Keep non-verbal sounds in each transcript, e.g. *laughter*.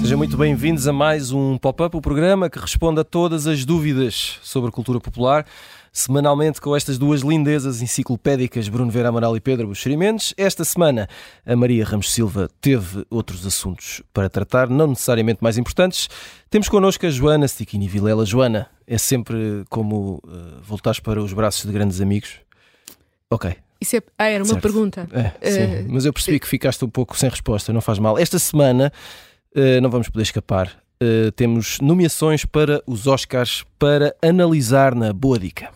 Sejam muito bem-vindos a mais um Pop-Up, o programa que responde a todas as dúvidas sobre cultura popular, semanalmente com estas duas lindezas enciclopédicas, Bruno Vera Amaral e Pedro Buxerimentos. Esta semana, a Maria Ramos Silva teve outros assuntos para tratar, não necessariamente mais importantes. Temos connosco a Joana Stiquini Vilela. Joana, é sempre como uh, voltares para os braços de grandes amigos? Ok, isso é... Ah, era uma Certo. pergunta. É, sim, Eh, mas eu percebi que ficaste um pouco sem resposta, não faz mal. Esta semana eh, não vamos poder escapar. Eh, temos nomeações para os Oscars para analisar na Boa Dica.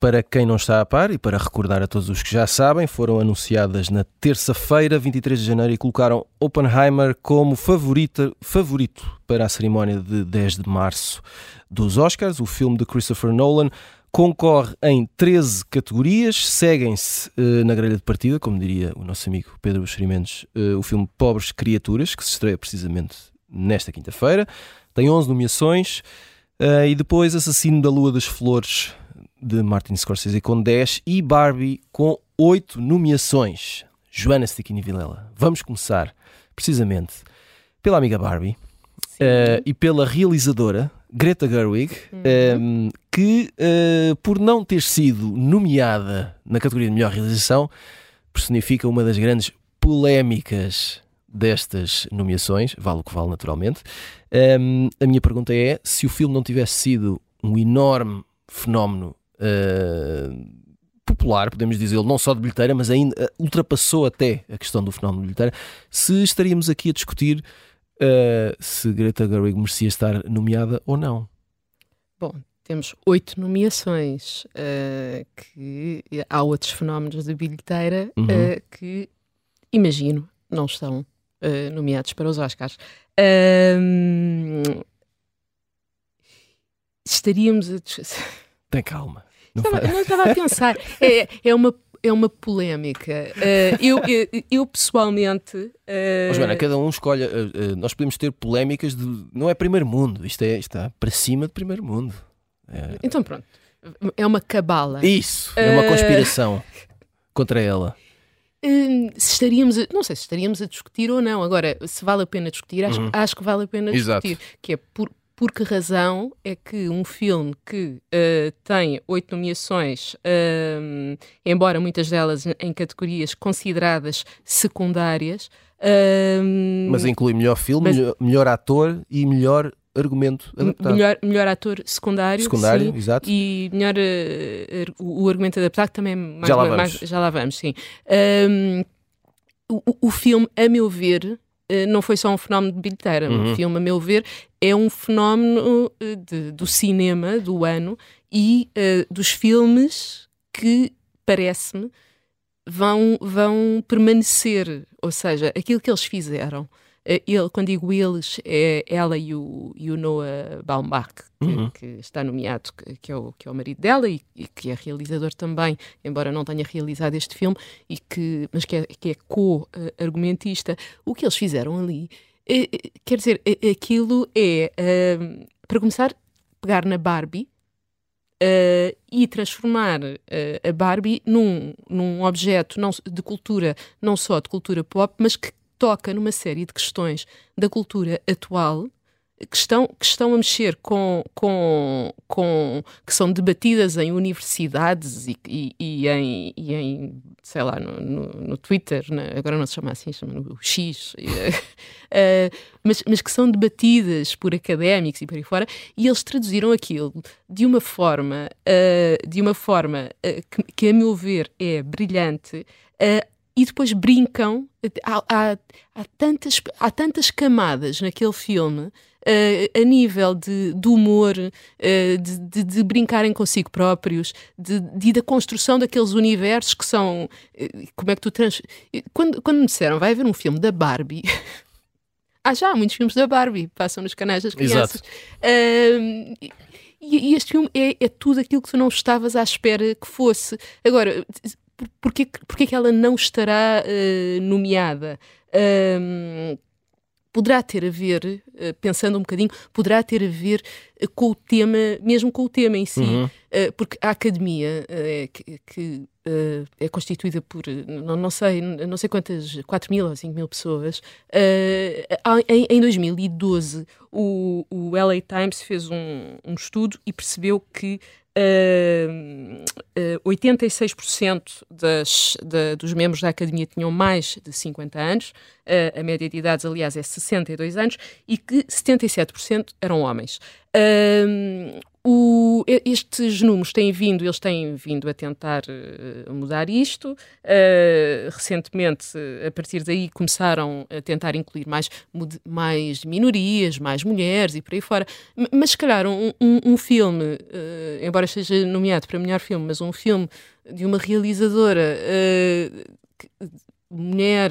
Para quem não está a par e para recordar a todos os que já sabem, foram anunciadas na terça-feira, 23 de janeiro, e colocaram Oppenheimer como favorita, favorito para a cerimónia de 10 de março dos Oscars. O filme de Christopher Nolan concorre em 13 categorias, seguem-se eh, na grelha de partida, como diria o nosso amigo Pedro Buxerimentos, eh, o filme Pobres Criaturas, que se estreia precisamente nesta quinta-feira. Tem 11 nomeações. eh, e depois Assassino da Lua das Flores, de Martin Scorsese, com 10. E Barbie, com 8 nomeações. Joana Stickini Vilela. Vamos começar, precisamente, pela amiga Barbie. e pela realizadora Greta Gerwig, eh, que eh, por não ter sido nomeada na categoria de melhor realização, personifica uma das grandes polémicas destas nomeações, vale o que vale naturalmente. Um, a minha pergunta é: se o filme não tivesse sido um enorme fenómeno uh, popular, podemos dizê-lo, não só de bilheteira, mas ainda uh, ultrapassou até a questão do fenómeno de bilheteira, se estaríamos aqui a discutir uh, se Greta Gerwig merecia estar nomeada ou não. Bom, temos oito nomeações. eh, que há outros fenómenos de bilheteira Uhum. eh, que, imagino, não estão eh, nomeados para os Oscars. Estaríamos a. Tem calma. Não Estava- não estava a pensar. *laughs* É, é uma. É uma polémica. Eh, eu, eu, eu, pessoalmente. eh, Ó, Joana, cada um escolhe. uh, uh, nós podemos ter polémicas de. Não é primeiro mundo, isto é, está para cima de primeiro mundo. É- Então, pronto. É uma cabala. Isso, é uma conspiração contra ela. Hum, se estaríamos a, não sei se estaríamos a discutir ou não. Agora, se vale a pena discutir, acho, Uhum. acho que vale a pena Exato. discutir. Que é por, por que razão é que um filme que eh, tem oito nomeações, hum, embora muitas delas em categorias consideradas secundárias, hum, Mas inclui melhor filme, mas- melhor, melhor ator e melhor argumento adaptado. melhor, melhor ator secundário, Secundário, sim, exato. e melhor eh, ar- o, o argumento adaptado também é mais, Já lá vamos. mais- já lá vamos, sim. O, o- filme, a meu ver, eh, não foi só um fenómeno de bilheteira. Uhum. O filme, a meu ver, é um fenómeno eh, de- do cinema do ano e eh, dos filmes que, parece-me, vão, vão permanecer. Ou seja, aquilo que eles fizeram. Eh, Ele, quando digo eles, é ela e o, e o Noah Baumbach, que, Uhum. que está nomeado, que, é o, que é o marido dela e, e que é realizador também, embora não tenha realizado este filme, e que, mas que é, que é co-argumentista. O que eles fizeram ali, eh, quer dizer, aquilo é, eh, para começar, pegar na Barbie eh, e transformar eh, a Barbie num, num objeto não, de cultura, não só de cultura pop, mas que toca numa série de questões da cultura atual que estão, que estão a mexer com, com, com que são debatidas em universidades e, e, e em, e em, sei lá, no, no, no Twitter, na- agora não se chama assim, chama no X, *laughs* eh, mas, mas que são debatidas por académicos e por aí fora, e eles traduziram aquilo de uma forma, eh, de uma forma eh, que, que, a meu ver, é brilhante. E depois brincam. Há, há, há, tantas, há tantas camadas naquele filme Uh, a nível de, de humor, uh, de, de, de, brincarem consigo próprios, de, de, da construção daqueles universos que são. Uh, como é que tu trans. Quando, quando me disseram vai haver um filme da Barbie. *laughs* há já muitos filmes da Barbie, passam nos canais das crianças. E, e, este filme é, é tudo aquilo que tu não estavas à espera que fosse. Agora porquê, porquê que ela não estará uh, nomeada? Um, poderá ter a ver, uh, pensando um bocadinho, poderá ter a ver uh, com o tema, mesmo com o tema em si, uhum. porque a academia que, que é constituída por, não, não, sei, não sei quantas, 4 mil ou 5 mil pessoas, em, em 2012 o, o LA Times fez um, um estudo e percebeu que Uh, uh, 86% das, da, dos membros da academia tinham mais de 50 anos, uh, a média de idades, aliás, é 62 anos, e que 77% eram homens. Uh, o, estes números têm vindo, eles têm vindo a tentar uh, mudar isto. Uh, recentemente, a partir daí, começaram a tentar incluir mais, mais minorias, mais mulheres e por aí fora. Mas, se calhar, um, um, um filme, uh, embora seja nomeado para melhor filme, mas um filme de uma realizadora mulher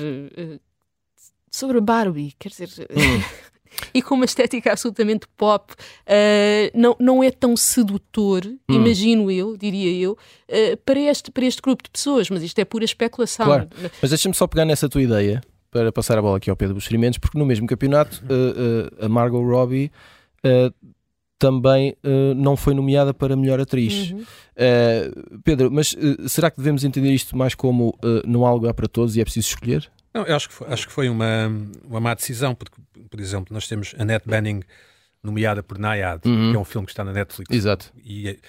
sobre a Barbie, quer dizer. Hum. *laughs* e com uma estética absolutamente pop, uh, não, não é tão sedutor, hum. imagino eu, diria eu, uh, para, este, para este grupo de pessoas, mas isto é pura especulação. Claro. Mas deixa-me só pegar nessa tua ideia para passar a bola aqui ao Pedro Buscerimentos, porque no mesmo campeonato uh, a Margot Robbie também uh, não foi nomeada para melhor atriz. Uhum. Uh, Pedro, mas uh, será que devemos entender isto mais como não há lugar para todos e é preciso escolher? Não, eu acho que foi, acho que foi uma, uma má decisão, porque, por exemplo, nós temos a Annette Bening nomeada por Nayad, uhum. que é um filme que está na Netflix. Exato. E,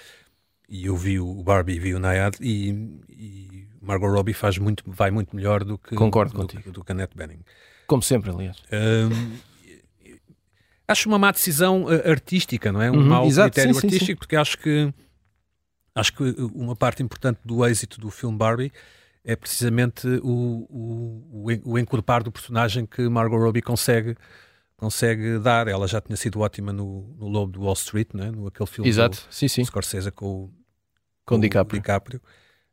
e eu vi o Barbie, vi o Nayad e, e Margot Robbie faz muito, vai muito melhor do que, Concordo do, contigo. do que a Annette Bening. Como sempre, aliás. Um, acho uma má decisão uh, artística, não é? Um uhum, mau exato, critério sim, artístico, sim, sim. porque acho que acho que uma parte importante do êxito do filme Barbie é precisamente o, o, o, encorpar do personagem que Margot Robbie consegue consegue dar. Ela já tinha sido ótima no, no Lobo de Wall Street, né? no aquele filme Exato. Do, sim, sim. Scorsese com, o, com, com DiCaprio. DiCaprio.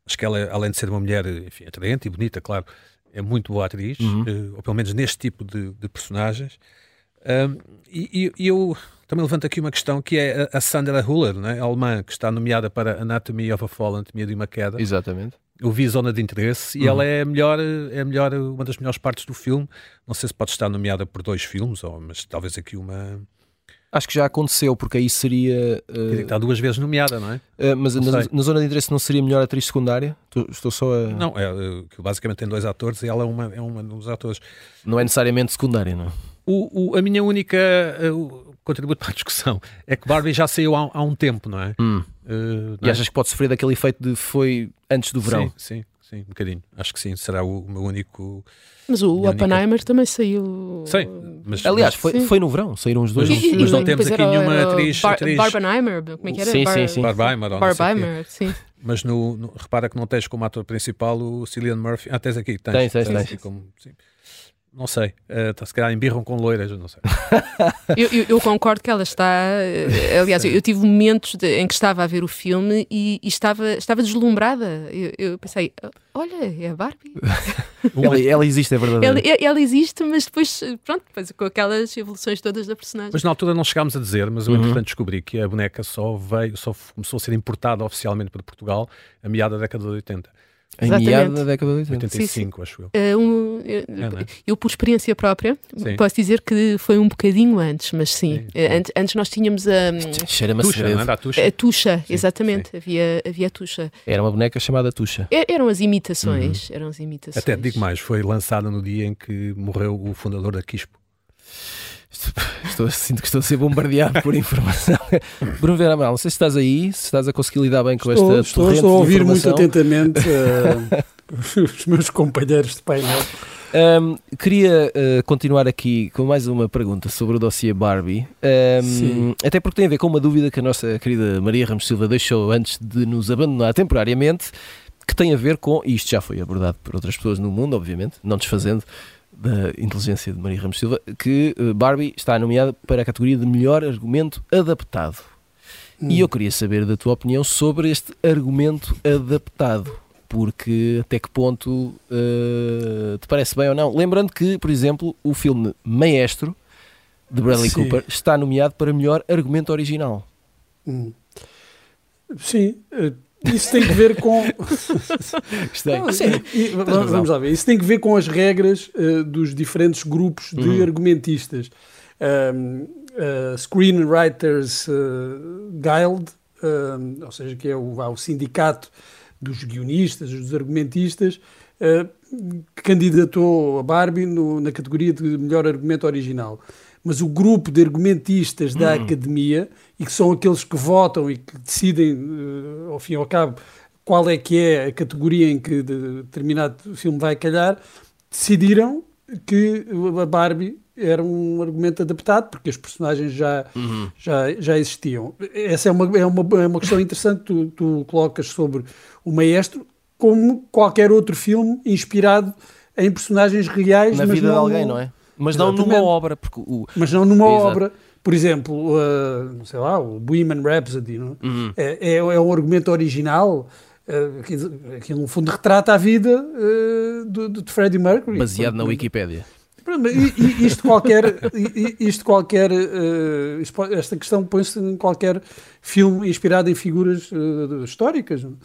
Acho que ela, além de ser uma mulher enfim, atraente e bonita, claro, é muito boa atriz, uhum. uh, ou pelo menos neste tipo de, de personagens. Um, e, e, eu também levanto aqui uma questão que é a, Sandra Huller, né? a alemã, que está nomeada para Anatomy of a Fall, Anatomia de uma Queda. Exatamente eu vi Zona de Interesse e uhum. ela é a melhor, é melhor, uma das melhores partes do filme. Não sei se pode estar nomeada por dois filmes, ou, mas talvez aqui uma. Acho que já aconteceu, porque aí seria. Uh... Está duas vezes nomeada, não é? Uh, mas na, na, Zona de Interesse não seria melhor atriz secundária? Estou só a. Não, é, que basicamente tem dois atores e ela é uma, é uma dos atores. Não é necessariamente secundária, não? O, o, a minha única uh, contributo para a discussão é que Barbie já saiu há, há um tempo, não é? Hum. Uh, e é? achas que pode sofrer daquele efeito de foi antes do verão? Sim, sim, sim, um bocadinho. Acho que sim, será o, o meu único. Mas o Oppenheimer única... também saiu. Sim, mas. Aliás, foi, foi no verão, saíram os dois. Mas, e, mas não temos aqui nenhuma atriz. Bar atriz... Barbenheimer, como é que era? Sim, sim, sim. Barbenheimer, Barbenheimer, sim. Mas no, no, repara que não tens como ator principal o Cillian Murphy. Ah, tens aqui, tens. Tens, tens, tens. tens. Como, sim. Não sei. Uh, se calhar embirram com loiras, não sei. *laughs* eu, eu, eu, concordo que ela está. Uh, aliás, eu, eu, tive momentos de, em que estava a ver o filme e, e estava, estava deslumbrada. Eu, eu, pensei, olha, é a Barbie. *laughs* ela, ela, existe, é verdade. Ela, ela, existe, mas depois, pronto, depois com aquelas evoluções todas da personagem. Mas na altura não chegámos a dizer, mas eu uhum. entretanto descobri que a boneca só veio, só começou a ser importada oficialmente para Portugal a meada da década de 80. Em meados da década de 80. 85, sim, sim. acho eu. Uh, um, eu, é, é? eu, por experiência própria, sim. posso dizer que foi um bocadinho antes, mas sim. sim. Uh, antes, antes, nós tínhamos a. Um, Cheira-me a, a tuxa. A tuxa, exatamente. Havia, havia a tuxa. Era uma boneca chamada tuxa. Er, eram as imitações. Uhum. Eram as imitações. Até digo mais, foi lançada no dia em que morreu o fundador da Quispo. Estou, sinto que estou a ser bombardeado por informação. *laughs* Bruno Vera Amaral, não sei se estás aí, se estás a conseguir lidar bem com estou, esta estou, estou a ouvir muito atentamente uh, *laughs* *laughs* os meus companheiros de painel. Um, queria uh, continuar aqui com mais uma pergunta sobre o dossiê Barbie, um, até porque tem a ver com uma dúvida que a nossa querida Maria Ramos Silva deixou antes de nos abandonar temporariamente, que tem a ver com, e isto já foi abordado por outras pessoas no mundo, obviamente, não desfazendo, da inteligência de Maria Ramos Silva, que eh, Barbie está nomeada para a categoria de melhor argumento adaptado. Hum. E eu queria saber da tua opinião sobre este argumento adaptado, porque até que ponto uh, te parece bem ou não? Lembrando que, por exemplo, o filme Maestro de Bradley Sim. Cooper está nomeado para melhor argumento original. Hum. Sim, uh, isso tem que ver com. *laughs* Não, sério. E, vamos lá ver. Isso tem que ver com as regras uh, dos diferentes grupos de uhum. argumentistas. Um, uh, Screenwriters uh, Guild, ou seja, que é o, o sindicato dos guionistas, dos argumentistas, uh, candidatou a Barbie no, na categoria de melhor argumento original. Mas o grupo de argumentistas da hum. academia, e que são aqueles que votam e que decidem, uh, ao fim e ao cabo, qual é que é a categoria em que determinado filme vai calhar, decidiram que a Barbie era um argumento adaptado, porque os personagens já, uhum. já, já existiam. Essa é uma, é uma, é uma questão interessante que tu, tu colocas sobre o maestro, como qualquer outro filme inspirado em personagens reais. Na vida de alguém, não é? Mas Exatamente. não numa obra. Porque o... Mas não numa Exato. obra. Por exemplo, uh, sei lá, o Bohemian Rhapsody não? É? Uhum. É, é, é, um argumento original uh, que, no fundo retrata a vida uh, de, de Freddie Mercury. Baseado na Wikipédia. E, isto qualquer, isto qualquer uh, esta questão põe-se em qualquer filme inspirado em figuras uh, históricas. Uh,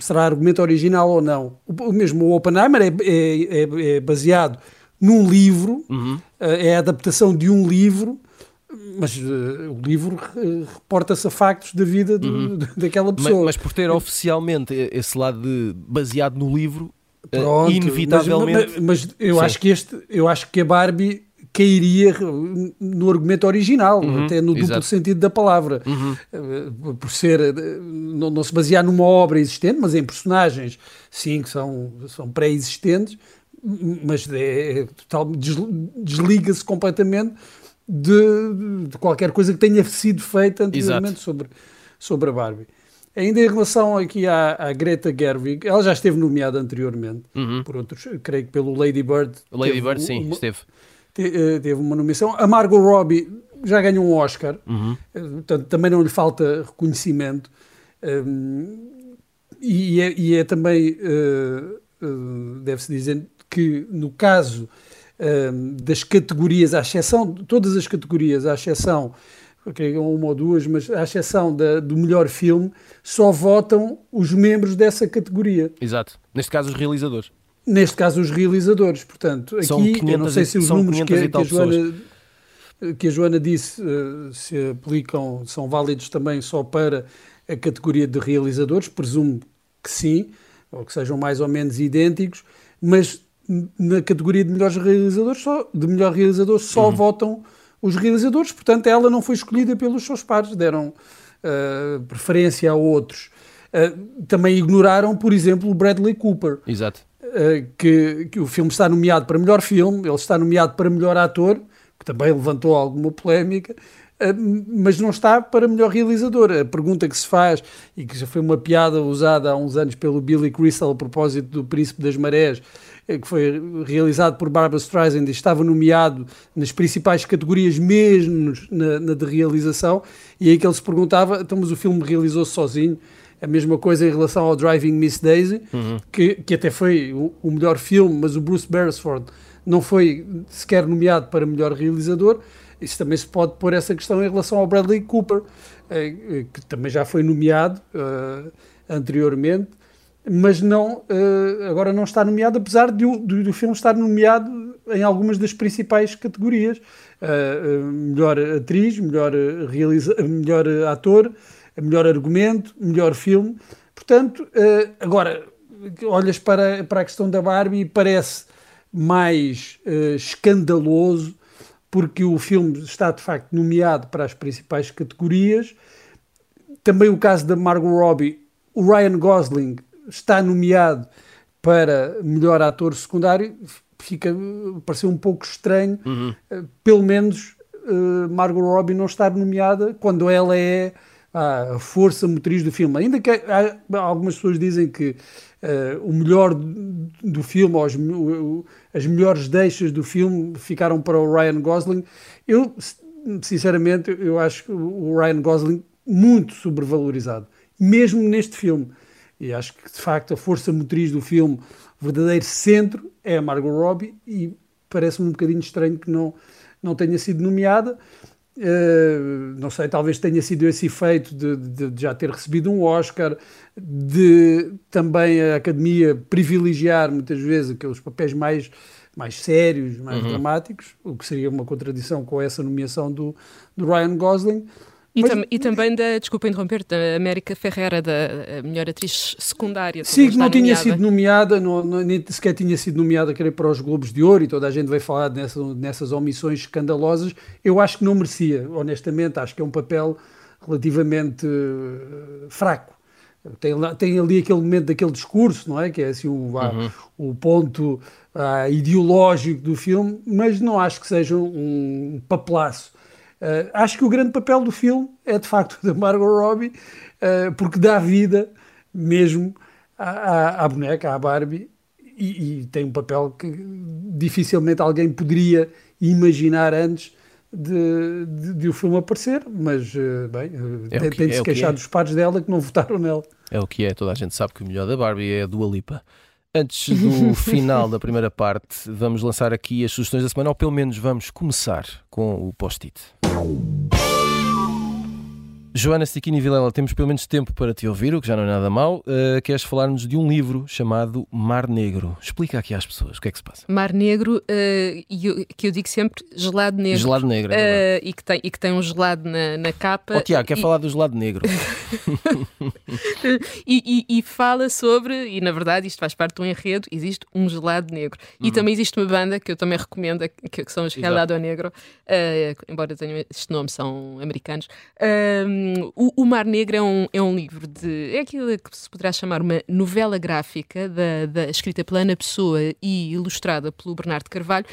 será argumento original ou não? O, mesmo o Oppenheimer é, é, é, é baseado num livro, uhum. é a adaptação de um livro, mas o livro reporta-se a factos da vida do, uhum. *laughs* daquela pessoa. Mas, mas, por ter oficialmente esse lado de baseado no livro, Pronto, inevitavelmente. Mas, mas eu acho que este, eu acho que a Barbie cairia no argumento original, uhum, até no duplo exato. sentido da palavra, uhum. Eh, por ser eh, não, não, se basear numa obra existente, mas em personagens, sim, que são, são pré-existentes, mas é, é total, desliga-se completamente de, de, qualquer coisa que tenha sido feita anteriormente sobre, sobre a Barbie. Ainda em relação aqui à, à, Greta Gerwig, ela já esteve nomeada anteriormente uhum. por outros, creio que pelo Lady Bird. Lady Bird, sim, uma, esteve. Eh, teve uma nomeação. A Margot Robbie já ganhou um Oscar, uhum. Eh, portanto também não lhe falta reconhecimento. Um, e, é, e, é, também, uh, deve-se dizer, que no caso uh, das categorias, à exceção, todas as categorias, à exceção okay, uma ou duas, mas à exceção da, do melhor filme, só votam os membros dessa categoria. Exato. Neste caso, os realizadores. Neste caso, os realizadores. Portanto, aqui, 500, eu não sei se os números que, que, a Joana, que a Joana disse uh, se aplicam, são válidos também só para a categoria de realizadores, presumo que sim, ou que sejam mais ou menos idênticos, mas na categoria de melhores realizadores, só, de melhor realizador, só uhum. votam os realizadores, portanto, ela não foi escolhida pelos seus pares, deram uh, preferência a outros. Uh, também ignoraram, por exemplo, o Bradley Cooper. Exato. Uh, que, que, o filme está nomeado para melhor filme, ele está nomeado para melhor ator, que também levantou alguma polémica, mas não está para melhor realizador. A pergunta que se faz, e que já foi uma piada usada há uns anos pelo Billy Crystal a propósito do Príncipe das Marés, eh, que foi realizado por Barbara Streisand e estava nomeado nas principais categorias, mesmo na, na de realização, e aí que ele se perguntava, então mas o filme realizou-se sozinho, a mesma coisa em relação ao Driving Miss Daisy, uhum. que, que até foi o, o, melhor filme, mas o Bruce Beresford não foi sequer nomeado para melhor realizador. Isso também se pode pôr essa questão em relação ao Bradley Cooper, eh, eh, que também já foi nomeado uh, anteriormente mas não, uh, agora não está nomeado, apesar de do, do, filme estar nomeado em algumas das principais categorias. Uh, melhor atriz, melhor, realiza melhor ator, melhor argumento, melhor filme. Portanto, agora, olhas para, para a questão da Barbie e parece mais escandaloso porque o filme está de facto nomeado para as principais categorias. Também o caso da Margot Robbie, o Ryan Gosling está nomeado para melhor ator secundário, fica, pareceu um pouco estranho, uhum. uh, pelo menos uh, Margot Robbie não estar nomeada quando ela é a força motriz do filme. Ainda que há, algumas pessoas dizem que uh, o melhor do filme, ou as, as melhores deixas do filme ficaram para o Ryan Gosling. Eu, sinceramente, eu acho o Ryan Gosling muito sobrevalorizado, mesmo neste filme. E acho que, de facto, a força motriz do filme, o verdadeiro centro, é a Margot Robbie e parece-me um bocadinho estranho que não, não tenha sido nomeada. Uh, não sei, talvez tenha sido esse efeito de, de, de, já ter recebido um Oscar, de também a Academia privilegiar muitas vezes aqueles papéis mais, mais sérios, mais uhum. dramáticos, o que seria uma contradição com essa nomeação do, do Ryan Gosling. E, Mas, tam, e, também da, desculpa interromper, da América Ferreira, da melhor atriz secundária. Sim, que não tinha nomeada. sido nomeada, não, não, nem sequer tinha sido nomeada querer para os Globos de Ouro e toda a gente veio falar nessa, nessas omissões escandalosas. Eu acho que não merecia, honestamente, acho que é um papel relativamente uh, fraco. Tem, tem, ali aquele momento daquele discurso, não é? Que é assim o, uhum. o ponto uh, ideológico do filme, mas não acho que seja um, um papelaço. Uh, acho que o grande papel do filme é de facto *laughs* da Margot Robbie, uh, porque dá vida mesmo à, à, à boneca, à Barbie, e, e, tem um papel que dificilmente alguém poderia imaginar antes de, de, de o filme aparecer, mas uh, bem, é tem, que, tem de é se queixar é. dos pares dela que não *laughs* votaram nela. É o que é, toda a gente sabe que o melhor da Barbie é a Dua Lipa. Antes do *laughs* final da primeira parte, vamos lançar aqui as sugestões da semana, ou pelo menos vamos começar com o post-it. Joana Stiquini Vilela, temos pelo menos tempo para te ouvir, o que já não é nada mal. Uh, queres falar-nos de um livro chamado Mar Negro. Explica aqui às pessoas o que é que se passa. Mar Negro, uh, que eu digo sempre gelado negro. Gelado negro, é uh, e, que tem, e que tem um gelado na, na capa. Oh, Tiago, quer e... falar do gelado negro? *laughs* e, e, e, fala sobre, e na verdade isto faz parte de um enredo, existe um gelado negro. Uhum. E também existe uma banda que eu também recomendo, que, que são os Gelado Negro, embora tenham este nome, são americanos o, o, Mar Negro é um, é um livro de. É aquilo que se poderá chamar uma novela gráfica, da, da escrita pela Ana Pessoa e ilustrada pelo Bernardo Carvalho,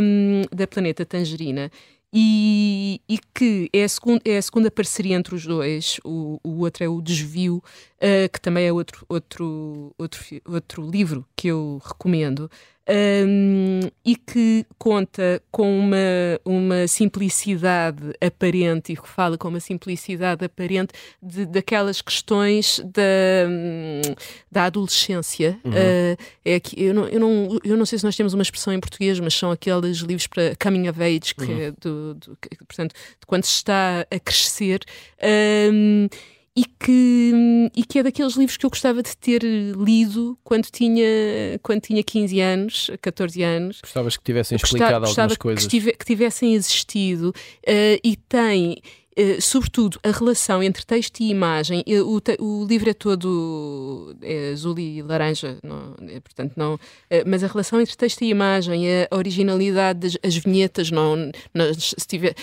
um, da Planeta Tangerina. E, e, que é a, segunda, é a segunda parceria entre os dois. O, o outro é o Desvio, uh, que também é outro, outro, outro, outro livro que eu recomendo um, e que conta com uma, uma simplicidade aparente e que fala com uma simplicidade aparente de, daquelas questões da, da adolescência. Uhum. Uh, é que eu, não, eu, não, eu não sei se nós temos uma expressão em português, mas são aqueles livros para coming of age, que uhum. é do, do, que, portanto, de quando se está a crescer. Um, e que, e que é daqueles livros que eu gostava de ter lido quando tinha, quando tinha 15 anos, 14 anos. Gostavas que tivessem explicado gostava, algumas coisas. Que, que tivessem existido uh, e tem. Uh, sobretudo a relação entre texto e imagem, uh, o, o, livro é todo é azul e laranja, não, é, portanto não, uh, mas a relação entre texto e imagem, a originalidade das as vinhetas, não, não se tiver,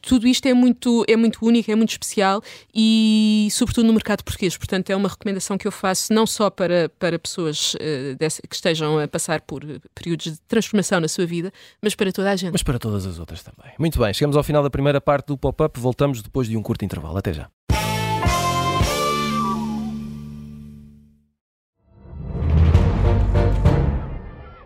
tudo isto é muito, é muito único, é muito especial e, sobretudo, no mercado português. Portanto, é uma recomendação que eu faço não só para, para pessoas uh, que estejam a passar por períodos de transformação na sua vida, mas para toda a gente. Mas para todas as outras também. Muito bem, chegamos ao final da primeira parte do pop-up. Voltamos depois de um curto intervalo. Até já.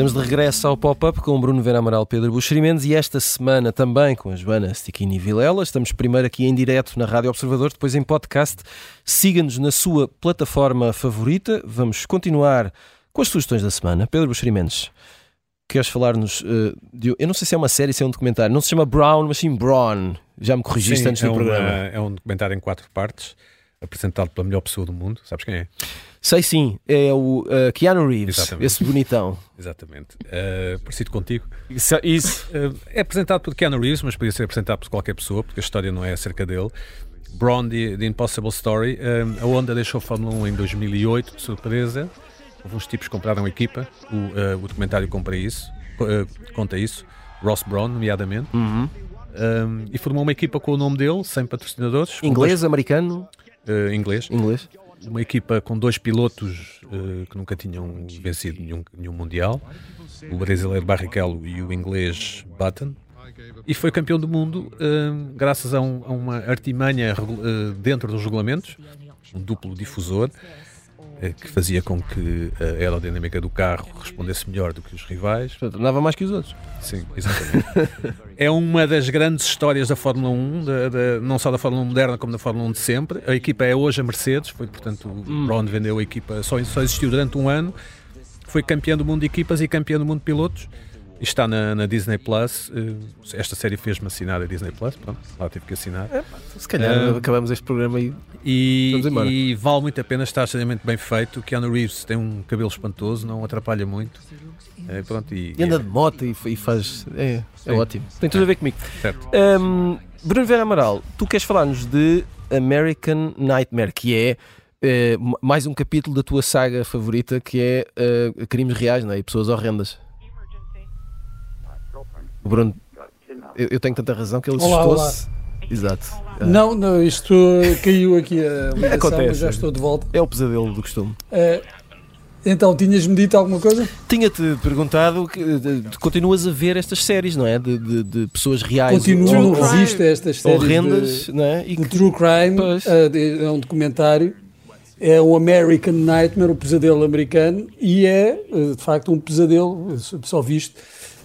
Estamos de regresso ao pop-up com o Bruno Vera Amaral, Pedro Buxerimentos e esta semana também com a Joana Stiquini Vilela. Estamos primeiro aqui em direto na Rádio Observador, depois em podcast. Siga-nos na sua plataforma favorita. Vamos continuar com as sugestões da semana. Pedro Buxerimentos, queres falar-nos uh, de. Eu não sei se é uma série, se é um documentário. Não se chama Brown, mas sim Braun. Já me corrigiste sim, antes é do uma, programa. É um documentário em quatro partes, apresentado pela melhor pessoa do mundo. Sabes quem é? Sei sim, é o uh, Keanu Reeves, Exatamente. esse bonitão. *laughs* Exatamente. Uh, parecido contigo. Isso. isso. Uh, é apresentado por Keanu Reeves, mas podia ser apresentado por qualquer pessoa, porque a história não é acerca dele. Braun, The, The Impossible Story. a Honda deixou a Fórmula 1 em 2008, de surpresa. Houve uns tipos que compraram a equipa. O, o documentário compra isso, conta isso. Ross Braun, nomeadamente. Uhum. Um, e formou uma equipa com o nome dele, sem patrocinadores. Inglês, dois... americano? inglês. Inglês uma equipa com dois pilotos uh, que nunca tinham vencido nenhum, nenhum Mundial, o brasileiro Barrichello e o inglês Button, e foi campeão do mundo uh, graças a, um, a, uma artimanha uh, dentro dos regulamentos, um duplo difusor, eh, que fazia com que a aerodinâmica do carro respondesse melhor do que os rivais. Portanto, andava mais que os outros. Sim, exatamente. é uma das grandes histórias da Fórmula 1, de, de, não só da Fórmula 1 moderna, como da Fórmula 1 de sempre. A equipa é hoje a Mercedes, foi portanto hum. Brown vendeu a equipa, só, só existiu durante um ano. Foi campeão do mundo de equipas e campeão do mundo de pilotos está na, na, Disney Plus. Eh, esta série fez-me assinar a Disney Plus. Pronto, lá tive que assinar. É, se calhar uh, acabamos este programa e. E, e, vale muito a pena, está extremamente bem feito. Keanu Reeves tem um cabelo espantoso, não atrapalha muito. É, pronto, e, e anda de moto e, e faz. É, é ótimo. Tem tudo a ver comigo. Certo. Um, Bruno Vera Amaral, tu queres falar-nos de American Nightmare, que é. Uh, mais um capítulo da tua saga favorita que é uh, crimes reais não é? e pessoas horrendas. O Bruno, eu, eu, tenho tanta razão que ele assustou-se. Exato. Não, não, isto caiu aqui a ligação, Acontece. já estou de volta. É o pesadelo do costume. É, então, tinhas-me dito alguma coisa? Tinha-te perguntado que continuas a ver estas séries, não é? De, de, de pessoas reais. Continuo, resisto a estas séries horrendas, de, não é? E de que, True Crime, uh, é um documentário, é o American Nightmare, o pesadelo americano, e é, uh, de facto, um pesadelo, só visto,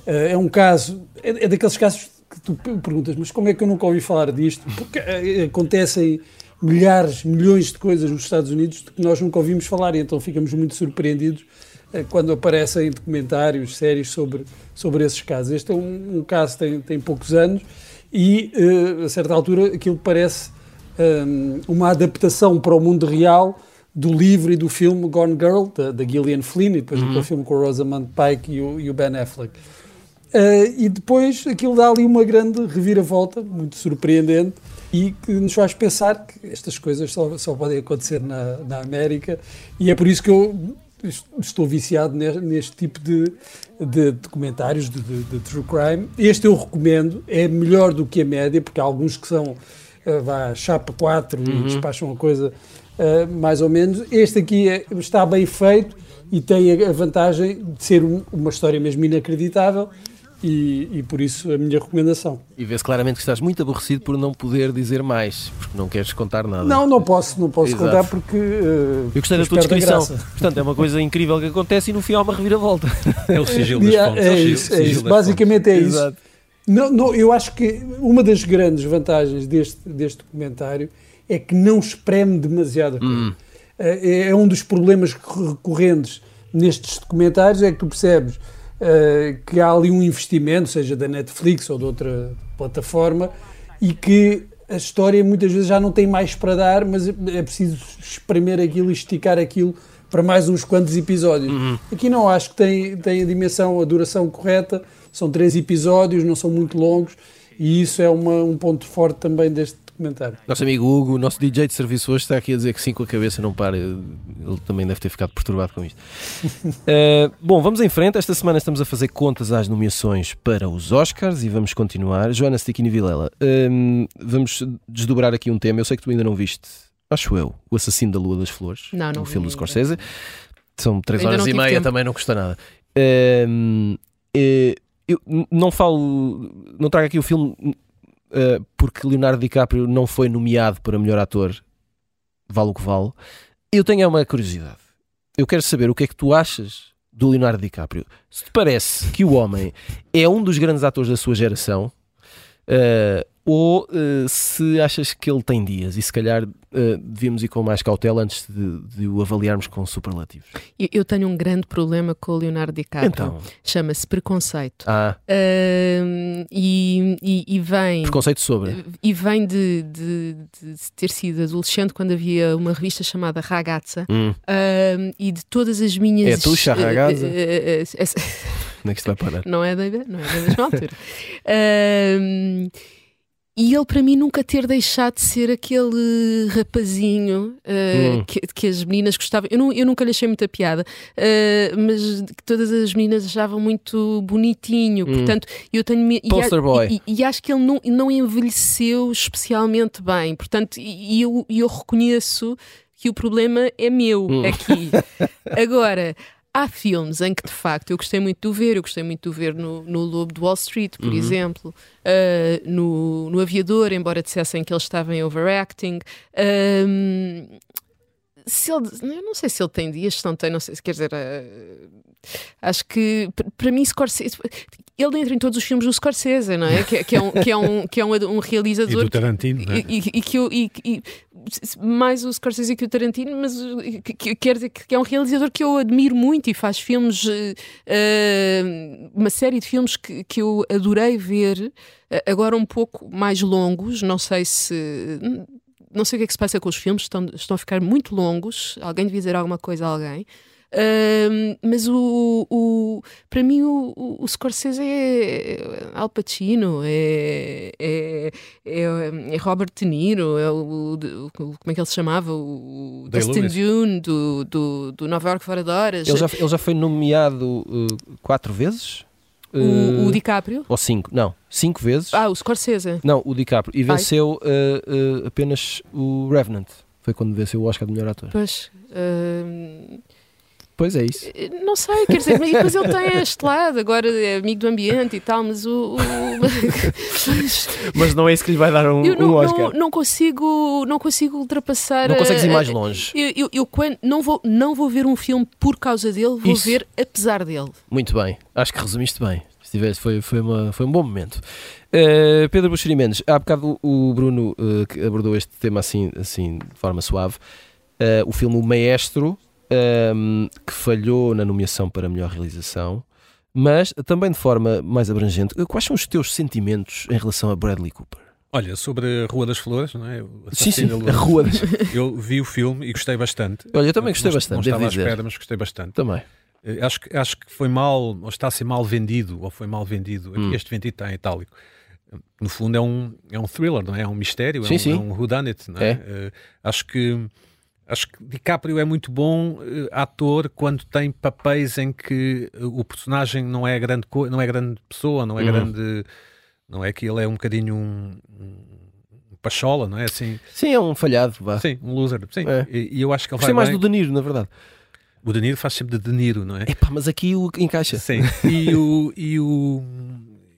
é um caso, é, é, daqueles casos que tu perguntas, mas como é que eu nunca ouvi falar disto? Porque uh, acontecem milhares, milhões de coisas nos Estados Unidos que nós nunca ouvimos falar e então ficamos muito surpreendidos uh, quando aparecem documentários, séries sobre, sobre esses casos. Este é um, um caso que tem, tem poucos anos e, a certa altura, aquilo parece um, uma adaptação para o mundo real do livro e do filme Gone Girl, da, da Gillian Flynn, e depois uhum. do filme com o Rosamund Pike e o, e o Ben Affleck. Uh, e depois aquilo dá ali uma grande reviravolta, muito surpreendente, e que nos faz pensar que estas coisas só, só podem acontecer na, na América, e é por isso que eu estou viciado neste, neste tipo de, de documentários de, de, de, true crime. Este eu recomendo, é melhor do que a média, porque há alguns que são uh, vá, chapa 4 uhum. e despacham a coisa uh, mais ou menos. Este aqui é, está bem feito e tem a vantagem de ser um, uma história mesmo inacreditável e, e, por isso a minha recomendação. E vê-se claramente que estás muito aborrecido por não poder dizer mais, porque não queres contar nada. Não, não posso, não posso Exato. contar porque. Uh, Eu gostei da tua descrição. Portanto, é uma coisa incrível que acontece e no fim há uma reviravolta. É o sigilo das fontes. É, é isso, é isso. basicamente é isso. Não, não, eu acho que uma das grandes vantagens deste, deste documentário é que não espreme demasiado a coisa. Hum. É, é um dos problemas recorrentes nestes documentários, é que tu percebes uh, que há ali um investimento, seja da Netflix ou de outra plataforma, e que a história muitas vezes já não tem mais para dar, mas é preciso espremer aquilo e esticar aquilo para mais uns quantos episódios. Uhum. Aqui não acho que tem, tem a dimensão, a duração correta, são três episódios, não são muito longos, e isso é uma, um ponto forte também deste, comentário. Nosso amigo Hugo, nosso DJ de serviço hoje, está aqui a dizer que sim com a cabeça, não para. Ele também deve ter ficado perturbado com isto. uh, *laughs* bom, vamos em frente. Esta semana estamos a fazer contas às nomeações para os Oscars e vamos continuar. Joana Stiquini Vilela, uh, vamos desdobrar aqui um tema. Eu sei que tu ainda não viste, acho eu, O Assassino da Lua das Flores, não, não o filme do Scorsese. São três horas e meia, tempo. também não custa nada. Uh, eu não falo, não trago aqui o filme uh, porque Leonardo DiCaprio não foi nomeado para melhor ator, vale o que vale. Eu tenho uma curiosidade. Eu quero saber o que é que tu achas do Leonardo DiCaprio. Se te parece que o homem é um dos grandes atores da sua geração, uh, ou uh, se achas que ele tem dias e se calhar uh, devíamos ir com mais cautela antes de, de o avaliarmos com superlativos. Eu, eu, tenho um grande problema com o Leonardo DiCaprio. Então. Chama-se preconceito. Ah. Uh, e, e, e, vem. Preconceito sobre. E vem de, de, de, ter sido adolescente quando havia uma revista chamada Ragazza hum. e de todas as minhas. É tu, Ragazza? Onde é que isto vai parar? Não é da, não é da mesma altura. *laughs* E ele, para mim, nunca ter deixado de ser aquele rapazinho uh, hum. que, que, as meninas gostavam. Eu, não, eu nunca lhe achei muita piada, uh, mas que todas as meninas achavam muito bonitinho. Hum. Portanto, eu tenho. E, e, e, e, acho que ele não, não envelheceu especialmente bem. Portanto, e eu, eu reconheço que o problema é meu hum. aqui. *laughs* Agora, há filmes em que de facto eu gostei muito de o ver, eu gostei muito de o ver no, no Lobo de Wall Street, por uhum. exemplo, uh, no, no Aviador, embora dissessem que ele estava em overacting. Um, se ele, eu não sei se ele tem dias, se não tem, não sei, quer dizer, uh, acho que para mim Scorsese, ele entra em todos os filmes do Scorsese, não é? Que, que é, um, que é, um, que é um, um realizador. *laughs* E do Tarantino, e, e, e, que eu, e, mais o Scorsese que o Tarantino, mas que, que, quer dizer que é um realizador que eu admiro muito e faz filmes, uh, uma série de filmes que, que eu adorei ver, agora um pouco mais longos, não sei se não sei o que é que se passa com os filmes, estão, estão a ficar muito longos. Alguém devia dizer alguma coisa a alguém. Uh, mas o, o, para mim o, o, Scorsese é Al Pacino, é, é, é, é Robert De Niro, é o, o, como é que ele se chamava? O Dustin Dune do, do, do Nova York Fora de Horas. Ele já, ele já foi nomeado uh, quatro vezes? O, uh, o, DiCaprio? Ou cinco, não, cinco vezes. Ah, o Scorsese. Não, o DiCaprio. E venceu uh, uh, apenas o Revenant. Foi quando venceu o Oscar de melhor ator. Pois. Uh... Pois é isso. Não sei, quer dizer, mas depois ele tem este lado, agora é amigo do ambiente e tal, mas o. o... mas não é isso que lhe vai dar um, não, um Oscar. Não, não, consigo, não consigo ultrapassar. Não consegues ir mais longe. Eu, eu, eu, quando, não, vou, não vou ver um filme por causa dele, vou isso. ver apesar dele. Muito bem, acho que resumiste bem. Estiveste, foi, foi, uma, foi um bom momento. Uh, Pedro Buxeri Mendes, há bocado o Bruno uh, que abordou este tema assim, assim de forma suave. Uh, o filme O Maestro um, que falhou na nomeação para melhor realização, mas também de forma mais abrangente, quais são os teus sentimentos em relação a Bradley Cooper? Olha, sobre a Rua das Flores, não é? Sim, sim, a Rua das *laughs* Eu vi o filme e gostei bastante. Olha, eu também gostei não, bastante. Não estava à espera, mas gostei bastante. Também. Eh, acho que, acho que foi mal, ou está a ser mal vendido, ou foi mal vendido. Hum. Este vendido está em itálico. No fundo é um, é um thriller, não é? É um mistério, sim, é, um, sim. é um whodunit, não é? é. Uh, acho que Acho que DiCaprio é muito bom uh, ator quando tem papéis em que uh, o personagem não é grande não é grande pessoa, não é uhum. grande, não é que ele é um bocadinho um, um, pachola, não é assim? Sim, é um falhado, vá. Sim, um loser. Sim. É. E, e, eu acho que ele Gostei vai mais bem. do De Niro, na verdade. O De Niro faz sempre de De Niro, não é? Epá, mas aqui o encaixa. Sim. E o e o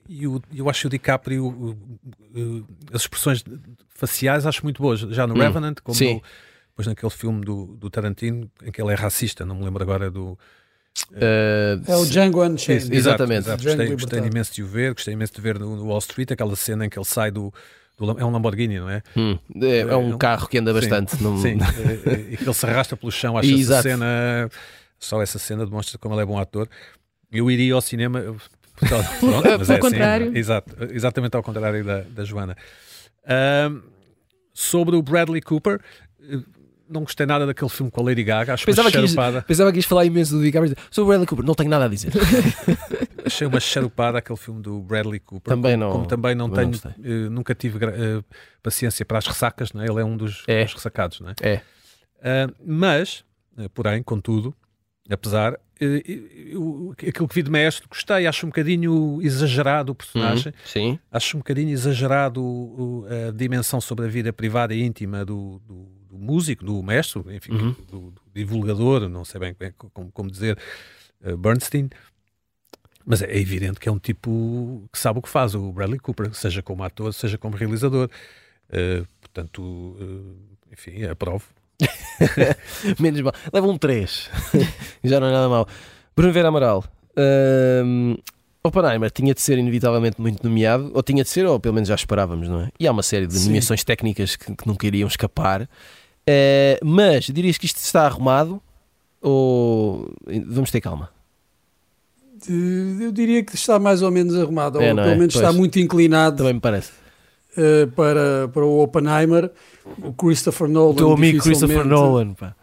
e o, eu acho o DiCaprio o, o, as expressões faciais acho muito boas, já no hum. Revenant, como Sim. No, depois naquele filme do, do Tarantino, em que ele é racista, não me lembro agora do. Uh, é o Django Unchained. Exatamente. Exato, Gostei, gostei imenso de o ver, gostei imenso de ver no, no, Wall Street, aquela cena em que ele sai do. do é um Lamborghini, não é? Hum, é, é, um carro que anda bastante. Sim, num... *laughs* sim. e que ele se arrasta pelo chão. Acho essa cena. Só essa cena demonstra como ele é bom ator. Eu iria ao cinema. *laughs* Pronto, mas é contrário. Assim, exato, exatamente ao contrário da, da Joana. Uh, sobre o Bradley Cooper, não gostei nada daquele filme com a Lady Gaga. Acho pensava, uma charupada. Que pensava que ias falar imenso do DiCaprio. Sobre o Bradley Cooper, não tenho nada a dizer. *laughs* Achei uma charupada aquele filme do Bradley Cooper. Também não. Como também não tenho, não uh, nunca tive uh, paciência para as ressacas, não é? ele é um dos, é. dos ressacados. Não é? é. Uh, mas, porém, contudo, apesar, eu, aquilo que vi de mestre gostei, acho um bocadinho exagerado o personagem. Uhum, sim. Acho um bocadinho exagerado a dimensão sobre a vida privada e íntima do, do do músico, do mestre, enfim, uhum. do, do, divulgador, não sei bem como, como dizer, uh, Bernstein. Mas é evidente que é um tipo que sabe o que faz, o Bradley Cooper, seja como ator, seja como realizador. Uh, portanto, uh, enfim, aprovo. *laughs* Menos mal. Leva um 3. *laughs* Já não é nada mal. Bruno Vera Amaral. Uh, Oppenheimer tinha de ser inevitavelmente muito nomeado, ou tinha de ser, ou pelo menos já esperávamos, não é? E há uma série de nomeações técnicas que, que nunca iriam escapar. Uh, mas dirias que isto está arrumado ou vamos ter calma? Eu diria que está mais ou menos arrumado, é, ou pelo é? menos pois. está muito inclinado. Também me parece. Uh, para, para o Oppenheimer, o Christopher Nolan. O teu amigo Christopher Nolan, pá.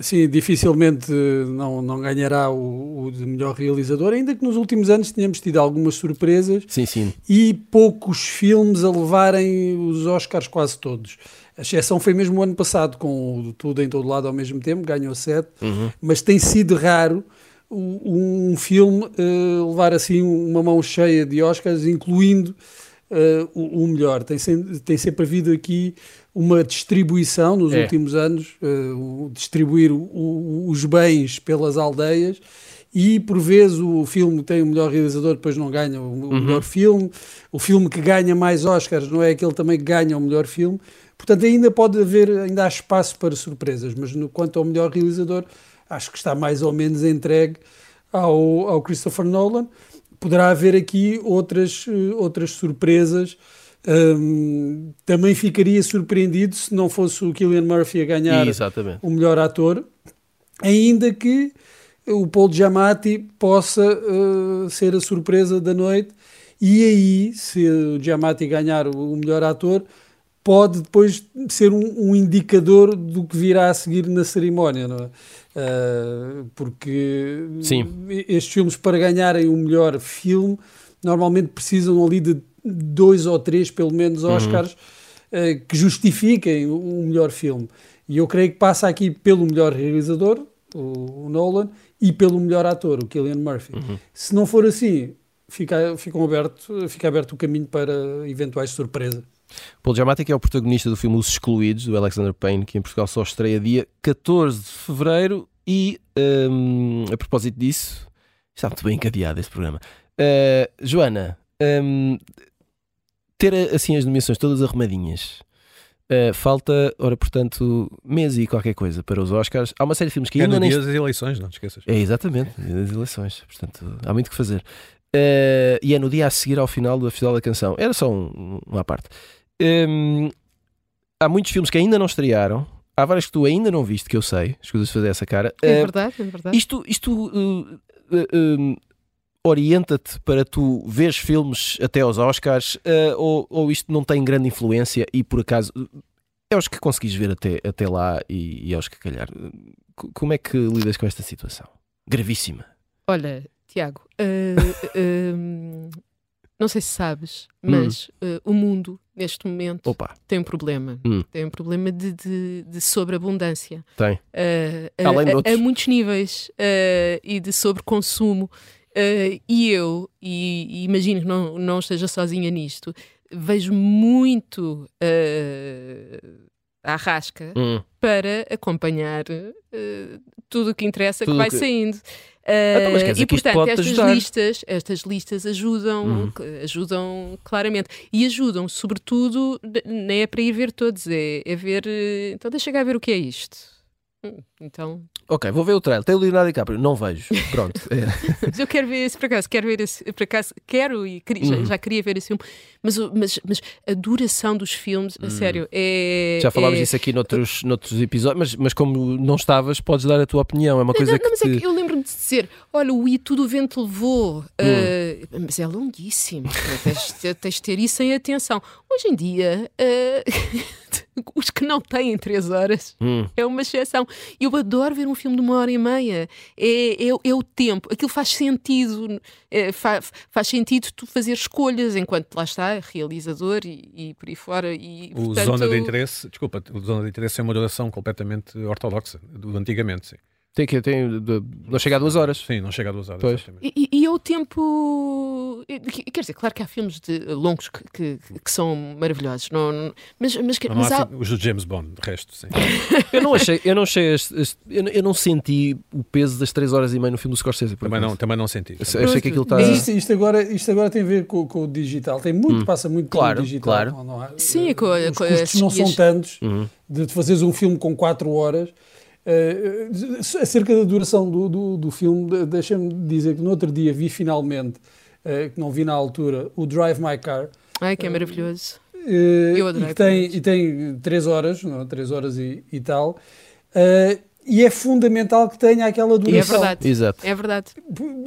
Sim, dificilmente não, não ganhará o, o, de melhor realizador, ainda que nos últimos anos tenhamos tido algumas surpresas sim, sim. e poucos filmes a levarem os Oscars quase todos. A exceção foi mesmo o ano passado, com tudo em todo lado ao mesmo tempo, ganhou sete, uhum. mas tem sido raro um, um filme uh, levar assim uma mão cheia de Oscars, incluindo uh, o, o, melhor. Tem, tem sempre havido aqui uma distribuição nos é. últimos anos, uh, distribuir o, os bens pelas aldeias e por vezes o filme tem o melhor realizador, depois não ganha o, uhum. melhor filme. O filme que ganha mais Oscars não é aquele também que ganha o melhor filme. Portanto, ainda pode haver, ainda há espaço para surpresas, mas no quanto ao melhor realizador, acho que está mais ou menos entregue ao, ao Christopher Nolan. Poderá haver aqui outras, eh, outras surpresas. Um, também ficaria surpreendido se não fosse o Killian Murphy a ganhar Exatamente. o melhor ator, ainda que o Paul Giamatti possa uh, ser a surpresa da noite. E aí, se o Giamatti ganhar o melhor ator, pode depois ser um, um, indicador do que virá a seguir na cerimónia, não é? Uh, porque Sim. estes filmes, para ganharem o melhor filme, normalmente precisam ali de dois ou três, pelo menos, uhum. Oscars uhum. uh, que justifiquem o melhor filme. E eu creio que passa aqui pelo melhor realizador, o, o Nolan, e pelo melhor ator, o Killian Murphy. Uhum. Se não for assim, fica, fica, aberto, fica aberto o caminho para eventuais surpresas. Paul Giamatti que é o protagonista do filme Os Excluídos, do Alexander Payne, que em Portugal só estreia dia 14 de Fevereiro e, um, a propósito disso, está muito bem encadeado este programa. Uh, Joana, um, ter assim as nomeações todas arrumadinhas, Uh, falta, ora, portanto, mês e qualquer coisa para os Oscars. Há uma série de filmes que é ainda no nem. dia das eleições, não te esqueças. É exatamente, no dia das eleições. Portanto, há muito que fazer. Uh, e é no dia a seguir ao final do Festival da Canção. Era só um, uma parte. Um, há muitos filmes que ainda não estrearam. Há vários que tu ainda não viste, que eu sei. Escusas de fazer essa cara. É uh, verdade, é verdade. Isto, isto uh, orienta-te para tu veres filmes até aos Oscars uh, ou, ou isto não tem grande influência e por acaso é os que conseguis ver até, até lá e, e é os que calhar. Como é que lidas com esta situação? Gravíssima. Olha, Tiago, uh, uh, *laughs* não sei se sabes, mas hum. uh, o mundo neste momento Opa. tem um problema. Hum. Tem um problema de, de, de sobreabundância. Tem. Além de outros. A muitos níveis e de sobreconsumo. Uh, e eu, e, e, imagino que não, não esteja sozinha nisto, vejo muito uh, a rasca hum. para acompanhar uh, tudo o que interessa tudo que vai que... saindo. Uh, e portanto, estas ajudar. listas, estas listas ajudam, hum. ajudam claramente e ajudam, sobretudo, não é para ir ver todos, é, é ver. Então, deixa cá ver o que é isto. Hum, então. Ok, vou ver o trailer. Tem o Leonardo DiCaprio? Não vejo. Pronto. *laughs* É. mas eu quero ver esse por acaso. Quero ver esse por acaso. Quero e queria, uhum. já, já, queria ver esse filme. Mas, mas, mas a duração dos filmes, a uhum. sério, é. Já falámos é... disso aqui noutros, noutros episódios, mas, mas como não estavas, podes dar a tua opinião. É uma coisa não, que. Não, mas te... é que eu lembro-me de dizer: olha, o I tudo o vento levou. Uh, mas é longuíssimo. tens, tens de ter isso em atenção. Hoje em dia. Uh... *laughs* *laughs* os que não têm três horas hum. é uma exceção. Eu adoro ver um filme de uma hora e meia. É, é, é o tempo. Aquilo faz sentido. É, faz, faz sentido tu fazer escolhas enquanto lá está, realizador e, e por aí fora. E, o portanto... Zona de Interesse, desculpa, o Zona de Interesse é uma duração completamente ortodoxa, do antigamente, sim. Tem que tem, não chega a duas horas. Sim, não chega a duas horas. Pois. E, e é o tempo. Quer dizer, claro que há filmes de, longos que, que, que são maravilhosos, não, mas, mas, não, mas há... os do James Bond, de resto, sim. *laughs* eu não achei, eu não achei, este, este, eu, eu, não senti o peso das três horas e meia no filme do Scorsese. Também não, também não senti. Achei, achei que aquilo está. Isto, isto, agora, isto agora tem a ver com, com o digital, tem muito, hum. passa muito claro, com o digital. Claro. Não, não há, sim, com, os com custos não são tantos uhum. de fazeres um filme com quatro horas Uh, acerca da duração do, do, do filme, deixa-me dizer que no outro dia vi finalmente, uh, que não vi na altura, o Drive My Car. Ai, que é maravilhoso. Uh, Eu adorei. E tem, e tem três horas, não, três horas e, e tal. e é fundamental que tenha aquela duração. E é verdade. Exato. É verdade.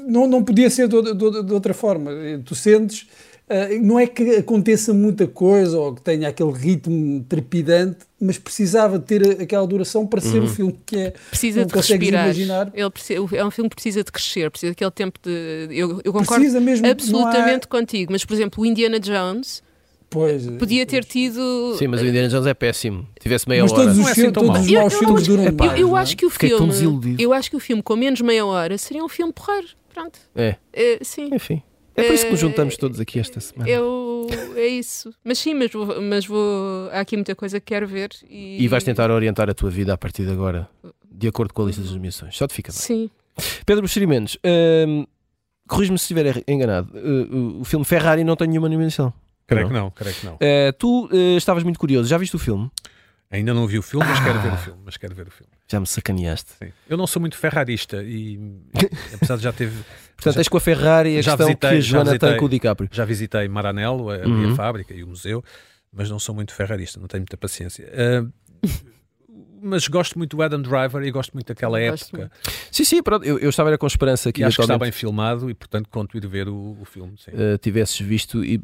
Não, não podia ser de, de, de outra forma. Tu sentes Uh, não é que aconteça muita coisa ou que tenha aquele ritmo trepidante, mas precisava ter aquela duração para ser uhum. o filme que é. Precisa de respirar. Imaginar. Ele precisa, é um filme que precisa de crescer, precisa daquele tempo de. Eu, eu concordo mesmo, absolutamente há... contigo, mas por exemplo, o Indiana Jones. Pois, Podia ter tido. Sim, mas o Indiana Jones é péssimo. Tivesse meia mas hora. Todos os, é assim todos os maus filmes duram eu, eu, eu acho que o filme. Eu acho que o filme com menos meia hora seria um filme porreiro. Pronto. É. é sim. Enfim. É por isso que nos juntamos todos aqui esta semana. Eu. É isso. Mas sim, mas vou, mas vou. Há aqui muita coisa que quero ver. E, e vais tentar orientar a tua vida a partir de agora, de acordo com a lista das nomeações. Só te fica bem. Sim. Pedro Buxerimentos, hum, corrijo-me se estiver enganado. Uh, o filme Ferrari não tem nenhuma nomeação. Creio que não, creio que não. Uh, tu uh, estavas muito curioso, já viste o filme? Ainda não vi o filme, mas ah. quero ver o filme. Mas quero ver o filme. Já me sacaneaste. Sim. Eu não sou muito ferrarista e *laughs* apesar de já ter. Portanto, tens com a Ferrari a já questão visitei, que a Joana visitei, tem com o DiCaprio. Já visitei Maranello, a uhum. minha fábrica e o museu, mas não sou muito ferrarista, não tenho muita paciência. Uh, mas gosto muito do Adam Driver e gosto muito daquela época. Sim, sim, pronto, eu, eu estava com esperança que. E acho que está bem filmado e, portanto, conto ir ver o, o filme. Uh, tivesses visto e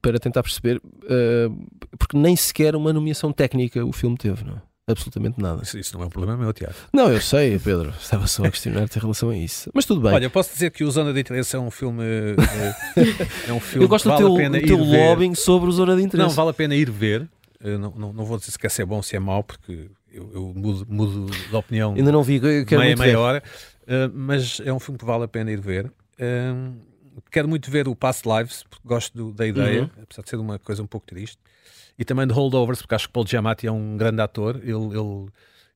para tentar perceber, uh, porque nem sequer uma nomeação técnica o filme teve, não é? Absolutamente nada. Isso, isso, não é um problema meu, Tiago. Não, eu sei, Pedro. *laughs* Estava só a questionar-te em relação a isso. Mas tudo bem. Olha, posso dizer que o Zona de Interesse é um filme. É, é um *laughs* filme eu gosto que vale do teu, pena teu lobbying sobre o Zona de Interesse. Não, vale a pena ir ver. Não, não, não vou dizer se quer ser bom ou se é mau, porque eu, eu mudo, mudo, de opinião. Ainda não vi, quero meia, meia hora. Uh, mas é um filme que vale a pena ir ver. Uh, quero muito ver o Past Lives, porque gosto do, da ideia, uhum. apesar de ser uma coisa um pouco triste. E também de Holdovers, porque acho que Paul Giamatti é um grande ator. Ele, ele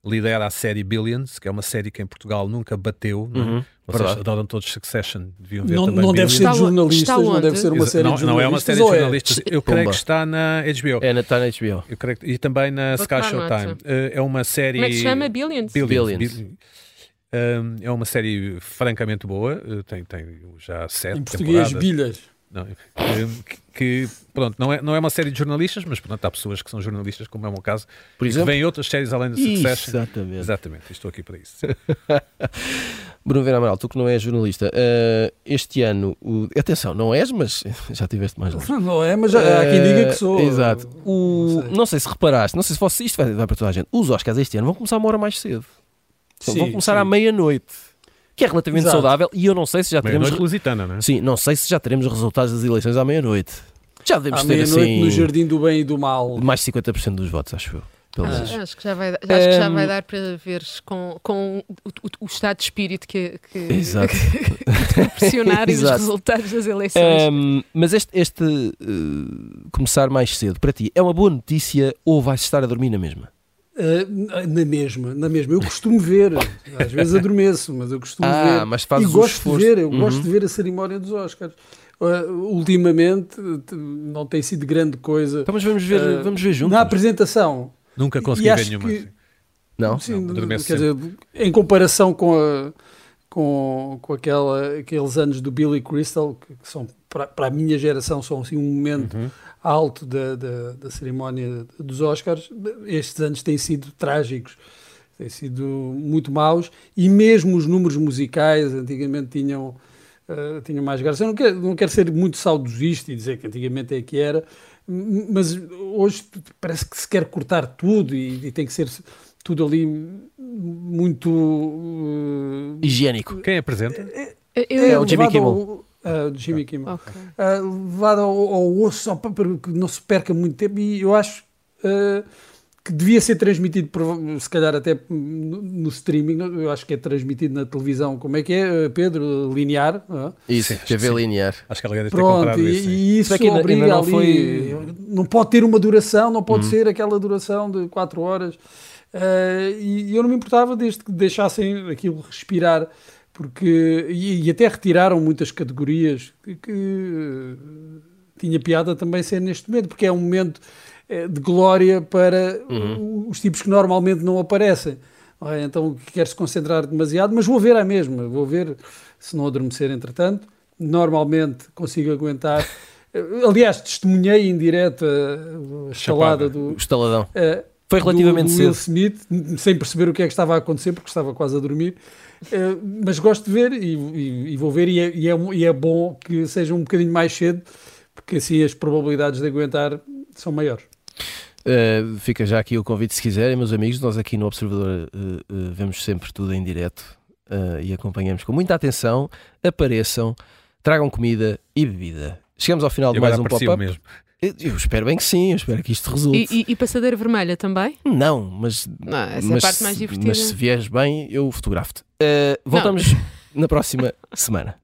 lidera a série Billions, que é uma série que em Portugal nunca bateu. É? Uhum. Vocês adoram todos Succession, deviam ver não, também. Não deve ser de jornalistas, não deve ser uma série não, de jornalistas. Não é uma série de jornalistas. É? Eu creio que está na HBO. É, está na HBO. Eu creio que, e também na Sky Showtime. Uh, é uma série. Como é que se chama? Billions. Billions. Billions. Billions. Um, é uma série francamente boa, uh, tem, tem já sete em português, temporadas. bilhas. Não, que, que, pronto, não é, não é uma série de jornalistas, mas pronto, há pessoas que são jornalistas, como é o meu caso, Por exemplo? que vêm outras séries além da Succession. Exatamente. Exatamente, estou aqui para isso. *laughs* Bruno Vera Amaral, tu que não és jornalista, uh, este ano, o... atenção, não és, mas *laughs* já tiveste mais longe. Não é, mas já, uh, há quem diga que sou. Exato. O... Não, sei. não, sei. se reparaste, não sei se fosse, isto vai, vai para toda a gente. Os Oscars este ano vão começar uma hora mais cedo. Sim, vão começar sim. à meia-noite que é relativamente Exato. saudável e eu não sei se já teremos lusitana, não é? Sim, não sei se já teremos resultados das eleições à meia-noite. Já devemos à ter assim no jardim do bem e do mal. Mais de 50% dos votos, acho eu. Ah, acho, que já vai, acho que já vai dar para veres com, com o, o, o estado de espírito que, que, Exato. *laughs* que, que proporcionar *laughs* os resultados das eleições. Um, mas este, este uh, começar mais cedo, para ti, é uma boa notícia ou vais estar a dormir na mesma? Uh, na mesma, na mesma. Eu costumo ver, às vezes adormeço, mas eu costumo ah, ver. Mas e gosto de ver, eu uhum. gosto de ver a cerimónia dos Oscars. Uh, ultimamente não tem sido grande coisa. Então, mas vamos ver, uh, vamos ver juntos. Na apresentação. Nunca consegui ver nenhuma. Que, assim. Não? Sim, não, quer dizer, em comparação com, a, com, com aquela, aqueles anos do Billy Crystal, que, que são para, para a minha geração são assim um momento uhum alto da, da, da, cerimónia dos Oscars, estes anos têm sido trágicos, têm sido muito maus, e mesmo os números musicais antigamente tinham, uh, tinham mais graça. Eu não quero, não quero ser muito saudosista e dizer que antigamente é que era, mas hoje parece que se quer cortar tudo e, e tem que ser tudo ali muito uh, higiênico. Quem apresenta? É, é, é, é o Jimmy Kimmel uh, de Jimmy Kimmel, okay. uh, levado ao, ao osso só para, para, que não se perca muito tempo e eu acho uh, que devia ser transmitido se calhar até no, no, streaming, eu acho que é transmitido na televisão, como é que é, Pedro? Linear? Isso, sim, TV sim. linear. Acho que ela deve ter Pronto, e, isso. E isso é obriga não ali, foi... não pode ter uma duração, não pode uhum. ser aquela duração de 4 horas. Uh, e eu não me importava desde que deixassem aquilo respirar porque e, e, até retiraram muitas categorias que, que uh, tinha piada também ser neste momento, porque é um momento uh, de glória para uhum. os tipos que normalmente não aparecem. É? Então quer se concentrar demasiado, mas vou ver a mesma, vou ver se não adormecer entretanto. Normalmente consigo aguentar. *laughs* Eh, aliás, testemunhei em direto a, a estalada do. O estaladão. Foi relativamente do, do Will Smith, sem perceber o que é que estava a acontecer, porque estava quase a dormir. Eh, mas gosto de ver e, e, e vou ver, e é, e, é, e é bom que seja um bocadinho mais cedo, porque assim as probabilidades de aguentar são maiores. Uh, fica já aqui o convite se quiserem, meus amigos. Nós aqui no Observador uh, uh, vemos sempre tudo em direto e acompanhamos com muita atenção. Apareçam, tragam comida e bebida. Chegamos ao final de mais um pop-up. Eu espero bem que sim, eu espero que isto resulte. E, e, e passadeira vermelha também? Não, mas. Não, essa mas, é a parte mais divertida. Mas se vieres bem, eu fotografo-te. Uh, voltamos Não. *laughs* na próxima *laughs* semana.